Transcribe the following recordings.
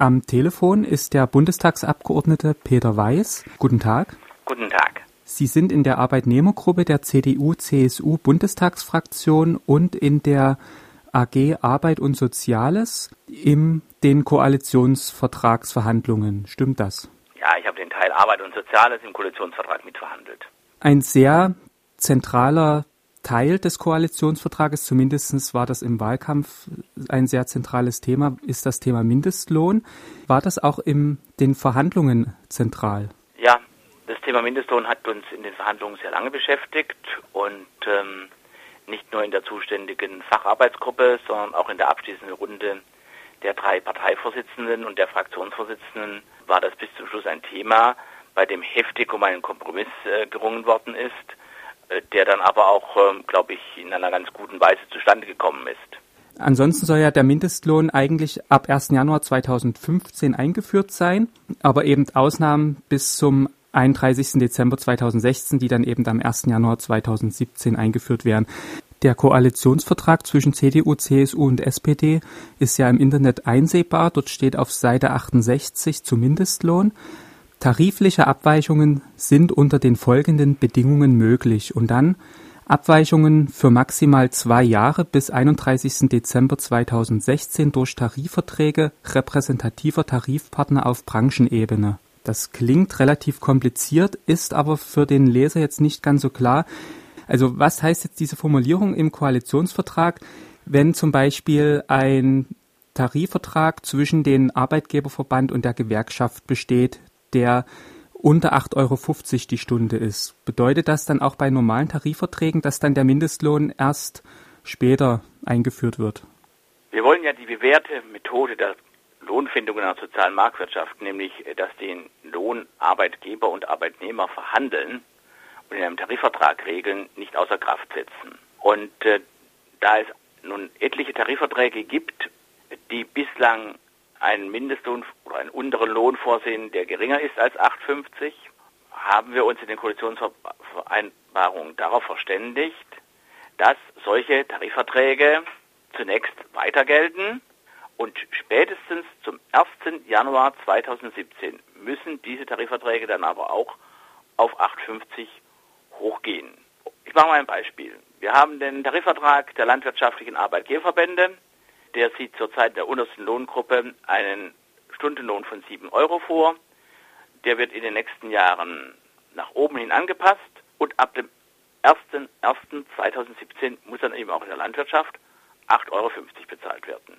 Am Telefon ist der Bundestagsabgeordnete Peter Weiß. Guten Tag. Guten Tag. Sie sind in der Arbeitnehmergruppe der CDU-CSU-Bundestagsfraktion und in der AG Arbeit und Soziales in den Koalitionsvertragsverhandlungen. Stimmt das? Ja, ich habe den Teil Arbeit und Soziales im Koalitionsvertrag mitverhandelt. Ein sehr zentraler Teil des Koalitionsvertrages, zumindest war das im Wahlkampf ein sehr zentrales Thema, ist das Thema Mindestlohn. War das auch in den Verhandlungen zentral? Ja, das Thema Mindestlohn hat uns in den Verhandlungen sehr lange beschäftigt und ähm, nicht nur in der zuständigen Facharbeitsgruppe, sondern auch in der abschließenden Runde der drei Parteivorsitzenden und der Fraktionsvorsitzenden war das bis zum Schluss ein Thema, bei dem heftig um einen Kompromiss äh, gerungen worden ist, der dann aber auch, äh, glaube ich, in einer ganz guten Weise zustande gekommen ist. Ansonsten soll ja der Mindestlohn eigentlich ab 1. Januar 2015 eingeführt sein, aber eben Ausnahmen bis zum 31. Dezember 2016, die dann eben am 1. Januar 2017 eingeführt werden. Der Koalitionsvertrag zwischen CDU, CSU und SPD ist ja im Internet einsehbar. Dort steht auf Seite 68 zum Mindestlohn. Tarifliche Abweichungen sind unter den folgenden Bedingungen möglich und dann Abweichungen für maximal zwei Jahre bis 31. Dezember 2016 durch Tarifverträge repräsentativer Tarifpartner auf Branchenebene. Das klingt relativ kompliziert, ist aber für den Leser jetzt nicht ganz so klar. Also was heißt jetzt diese Formulierung im Koalitionsvertrag, wenn zum Beispiel ein Tarifvertrag zwischen den Arbeitgeberverband und der Gewerkschaft besteht, der unter 8,50 Euro die Stunde ist. Bedeutet das dann auch bei normalen Tarifverträgen, dass dann der Mindestlohn erst später eingeführt wird? Wir wollen ja die bewährte Methode der Lohnfindung in einer sozialen Marktwirtschaft, nämlich dass den Lohn Arbeitgeber und Arbeitnehmer verhandeln und in einem Tarifvertrag regeln, nicht außer Kraft setzen. Und äh, da es nun etliche Tarifverträge gibt, die bislang einen Mindestlohn oder einen unteren Lohn vorsehen, der geringer ist als 8,50, haben wir uns in den Koalitionsvereinbarungen darauf verständigt, dass solche Tarifverträge zunächst weiter gelten und spätestens zum 1. Januar 2017 müssen diese Tarifverträge dann aber auch auf 8,50 hochgehen. Ich mache mal ein Beispiel. Wir haben den Tarifvertrag der landwirtschaftlichen Arbeitgeberverbände der sieht zurzeit der untersten Lohngruppe einen Stundenlohn von 7 Euro vor. Der wird in den nächsten Jahren nach oben hin angepasst und ab dem 1.1.2017 muss dann eben auch in der Landwirtschaft 8,50 Euro bezahlt werden.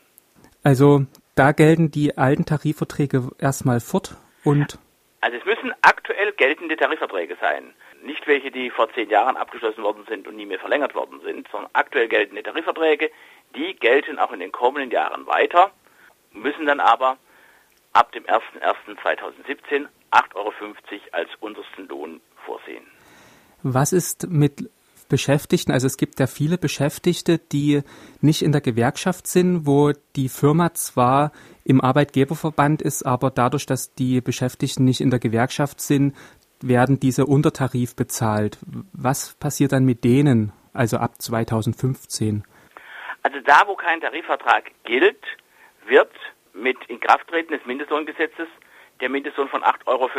Also da gelten die alten Tarifverträge erstmal fort und. Also es müssen aktuell geltende Tarifverträge sein. Nicht welche, die vor zehn Jahren abgeschlossen worden sind und nie mehr verlängert worden sind, sondern aktuell geltende Tarifverträge, die gelten auch in den kommenden Jahren weiter, müssen dann aber ab dem 01.01.2017 8,50 Euro als untersten Lohn vorsehen. Was ist mit Beschäftigten? Also es gibt ja viele Beschäftigte, die nicht in der Gewerkschaft sind, wo die Firma zwar im Arbeitgeberverband ist, aber dadurch, dass die Beschäftigten nicht in der Gewerkschaft sind, werden diese Untertarif bezahlt. Was passiert dann mit denen, also ab 2015? Also da, wo kein Tarifvertrag gilt, wird mit Inkrafttreten des Mindestlohngesetzes der Mindestlohn von 8,50 Euro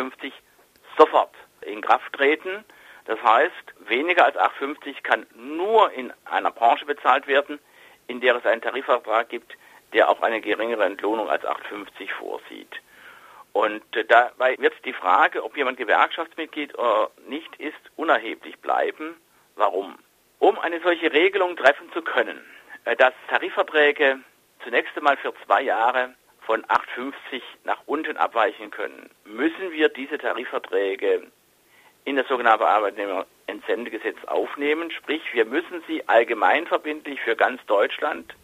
sofort in Kraft treten. Das heißt, weniger als 8,50 kann nur in einer Branche bezahlt werden, in der es einen Tarifvertrag gibt, der auch eine geringere Entlohnung als 8,50 vorsieht. Und äh, dabei wird die Frage, ob jemand Gewerkschaftsmitglied oder nicht ist, unerheblich bleiben. Warum? Um eine solche Regelung treffen zu können, dass Tarifverträge zunächst einmal für zwei Jahre von 8,50 nach unten abweichen können, müssen wir diese Tarifverträge in das sogenannte Arbeitnehmerentsendegesetz aufnehmen. Sprich, wir müssen sie allgemeinverbindlich für ganz Deutschland,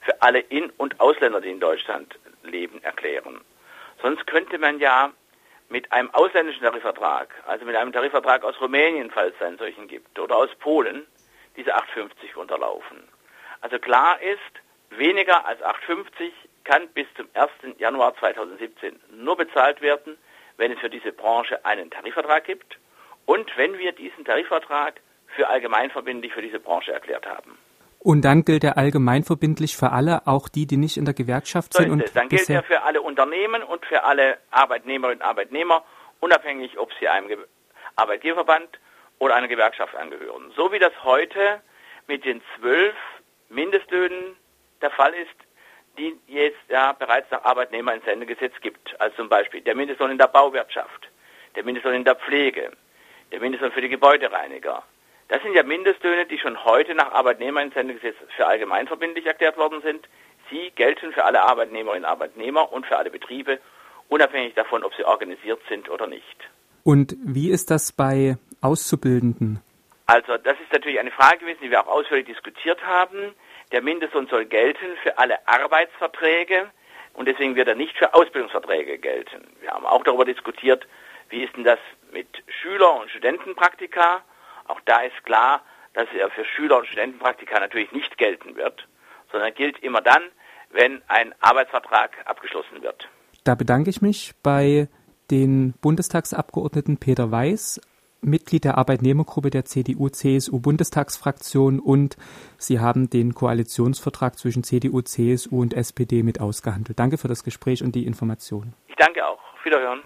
für alle In- und Ausländer, die in Deutschland leben, erklären. Sonst könnte man ja mit einem ausländischen Tarifvertrag, also mit einem Tarifvertrag aus Rumänien, falls es einen solchen gibt, oder aus Polen, diese 8,50 unterlaufen. Also klar ist, weniger als 8,50 kann bis zum 1. Januar 2017 nur bezahlt werden, wenn es für diese Branche einen Tarifvertrag gibt und wenn wir diesen Tarifvertrag für allgemeinverbindlich für diese Branche erklärt haben. Und dann gilt er allgemeinverbindlich für alle, auch die, die nicht in der Gewerkschaft sind. So dann gilt er für alle Unternehmen und für alle Arbeitnehmerinnen und Arbeitnehmer, unabhängig, ob sie einem Arbeitgeberverband oder einer Gewerkschaft angehören. So wie das heute mit den zwölf Mindestlöhnen der Fall ist, die jetzt ja bereits nach Arbeitnehmerentsendegesetz gibt. Also zum Beispiel der Mindestlohn in der Bauwirtschaft, der Mindestlohn in der Pflege, der Mindestlohn für die Gebäudereiniger, das sind ja Mindestlöhne, die schon heute nach Arbeitnehmerentsendegesetz für allgemeinverbindlich erklärt worden sind. Sie gelten für alle Arbeitnehmerinnen und Arbeitnehmer und für alle Betriebe, unabhängig davon, ob sie organisiert sind oder nicht. Und wie ist das bei Auszubildenden? Also das ist natürlich eine Frage gewesen, die wir auch ausführlich diskutiert haben. Der Mindestlohn soll gelten für alle Arbeitsverträge und deswegen wird er nicht für Ausbildungsverträge gelten. Wir haben auch darüber diskutiert, wie ist denn das mit Schüler- und Studentenpraktika auch da ist klar, dass er für Schüler und Studentenpraktika natürlich nicht gelten wird, sondern gilt immer dann, wenn ein Arbeitsvertrag abgeschlossen wird. Da bedanke ich mich bei den Bundestagsabgeordneten Peter Weiß, Mitglied der Arbeitnehmergruppe der CDU-CSU-Bundestagsfraktion und Sie haben den Koalitionsvertrag zwischen CDU, CSU und SPD mit ausgehandelt. Danke für das Gespräch und die Informationen. Ich danke auch. Wiederhören.